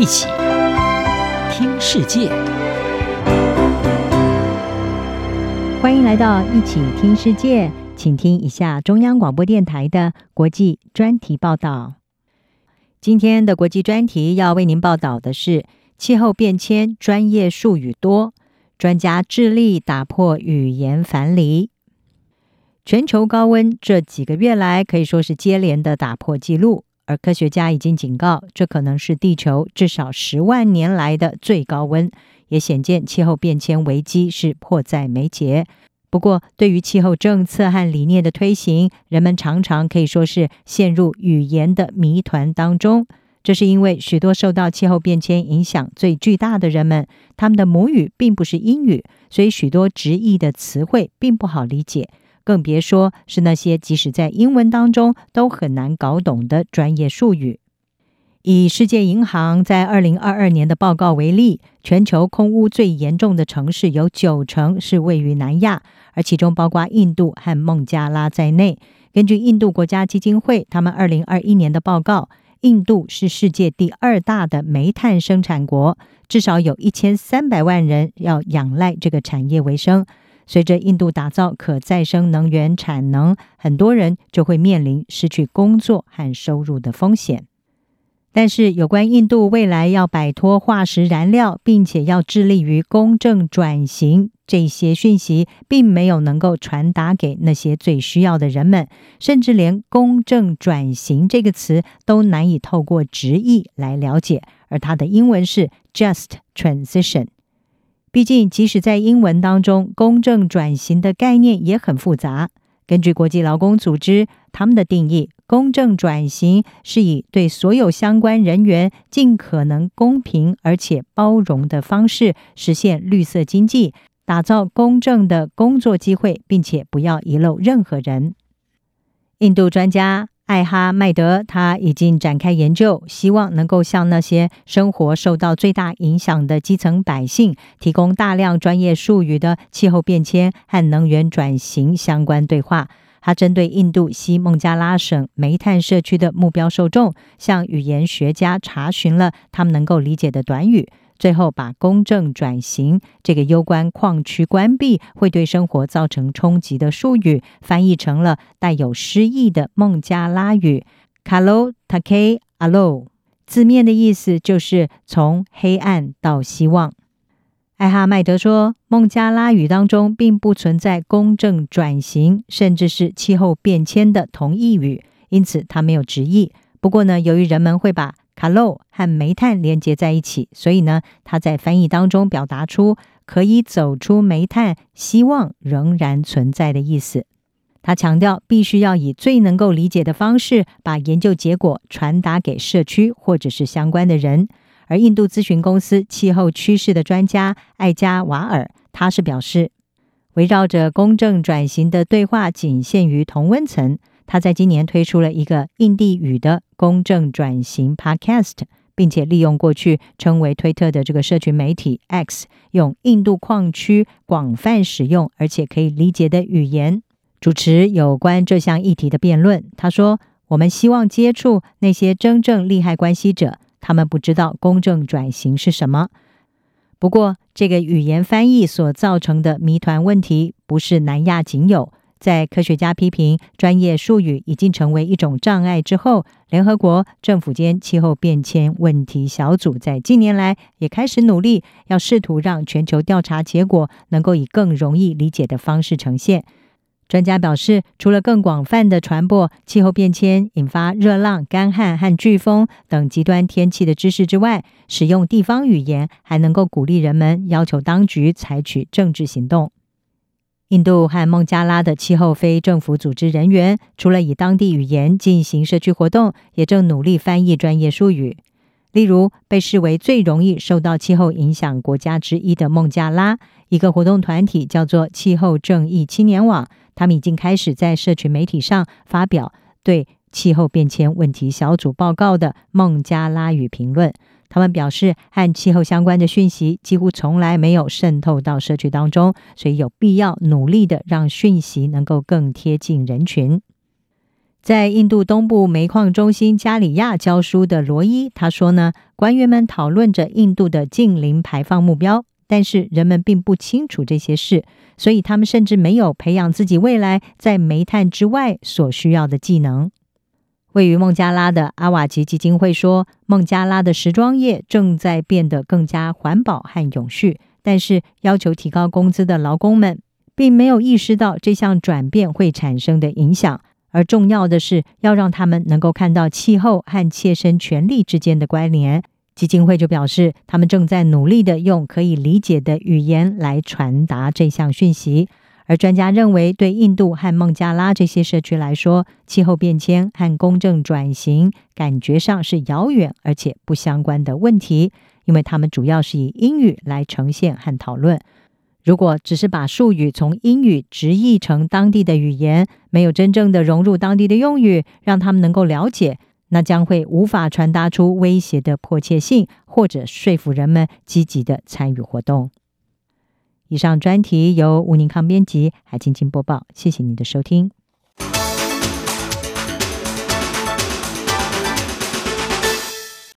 一起听世界，欢迎来到一起听世界，请听一下中央广播电台的国际专题报道。今天的国际专题要为您报道的是气候变迁专业术语多，专家致力打破语言樊篱。全球高温这几个月来可以说是接连的打破纪录，而科学家已经警告，这可能是地球至少十万年来的最高温，也显见气候变迁危机是迫在眉睫。不过，对于气候政策和理念的推行，人们常常可以说是陷入语言的谜团当中。这是因为许多受到气候变迁影响最巨大的人们，他们的母语并不是英语，所以许多直译的词汇并不好理解。更别说是那些即使在英文当中都很难搞懂的专业术语。以世界银行在二零二二年的报告为例，全球空污最严重的城市有九成是位于南亚，而其中包括印度和孟加拉在内。根据印度国家基金会他们二零二一年的报告，印度是世界第二大的煤炭生产国，至少有一千三百万人要仰赖这个产业为生。随着印度打造可再生能源产能，很多人就会面临失去工作和收入的风险。但是，有关印度未来要摆脱化石燃料，并且要致力于公正转型，这些讯息并没有能够传达给那些最需要的人们，甚至连“公正转型”这个词都难以透过直译来了解，而它的英文是 “just transition”。毕竟，即使在英文当中，公正转型的概念也很复杂。根据国际劳工组织他们的定义，公正转型是以对所有相关人员尽可能公平而且包容的方式，实现绿色经济，打造公正的工作机会，并且不要遗漏任何人。印度专家。艾哈迈德他已经展开研究，希望能够向那些生活受到最大影响的基层百姓提供大量专业术语的气候变迁和能源转型相关对话。他针对印度西孟加拉省煤炭社区的目标受众，向语言学家查询了他们能够理解的短语。最后，把“公正转型”这个攸关矿区关闭会对生活造成冲击的术语翻译成了带有诗意的孟加拉语 “Kalo Take Alo”，字面的意思就是从黑暗到希望。艾哈迈德说，孟加拉语当中并不存在“公正转型”甚至是气候变迁的同义语，因此他没有直译。不过呢，由于人们会把卡洛和煤炭连接在一起，所以呢，他在翻译当中表达出可以走出煤炭，希望仍然存在的意思。他强调，必须要以最能够理解的方式把研究结果传达给社区或者是相关的人。而印度咨询公司气候趋势的专家艾加瓦尔，他是表示，围绕着公正转型的对话仅限于同温层。他在今年推出了一个印地语的公正转型 Podcast，并且利用过去称为推特的这个社群媒体 X，用印度矿区广泛使用而且可以理解的语言主持有关这项议题的辩论。他说：“我们希望接触那些真正利害关系者，他们不知道公正转型是什么。不过，这个语言翻译所造成的谜团问题不是南亚仅有。”在科学家批评专业术语已经成为一种障碍之后，联合国政府间气候变迁问题小组在近年来也开始努力，要试图让全球调查结果能够以更容易理解的方式呈现。专家表示，除了更广泛的传播气候变迁引发热浪、干旱和飓风等极端天气的知识之外，使用地方语言还能够鼓励人们要求当局采取政治行动。印度和孟加拉的气候非政府组织人员，除了以当地语言进行社区活动，也正努力翻译专业术语。例如，被视为最容易受到气候影响国家之一的孟加拉，一个活动团体叫做“气候正义青年网”，他们已经开始在社群媒体上发表对气候变迁问题小组报告的孟加拉语评论。他们表示，和气候相关的讯息几乎从来没有渗透到社区当中，所以有必要努力的让讯息能够更贴近人群。在印度东部煤矿中心加里亚教书的罗伊他说呢，官员们讨论着印度的近零排放目标，但是人们并不清楚这些事，所以他们甚至没有培养自己未来在煤炭之外所需要的技能。位于孟加拉的阿瓦吉基金会说，孟加拉的时装业正在变得更加环保和永续，但是要求提高工资的劳工们并没有意识到这项转变会产生的影响。而重要的是，要让他们能够看到气候和切身权利之间的关联。基金会就表示，他们正在努力地用可以理解的语言来传达这项讯息。而专家认为，对印度和孟加拉这些社区来说，气候变迁和公正转型感觉上是遥远而且不相关的问题，因为他们主要是以英语来呈现和讨论。如果只是把术语从英语直译成当地的语言，没有真正的融入当地的用语，让他们能够了解，那将会无法传达出威胁的迫切性，或者说服人们积极的参与活动。以上专题由吴宁康编辑，还请播报。谢谢您的收听。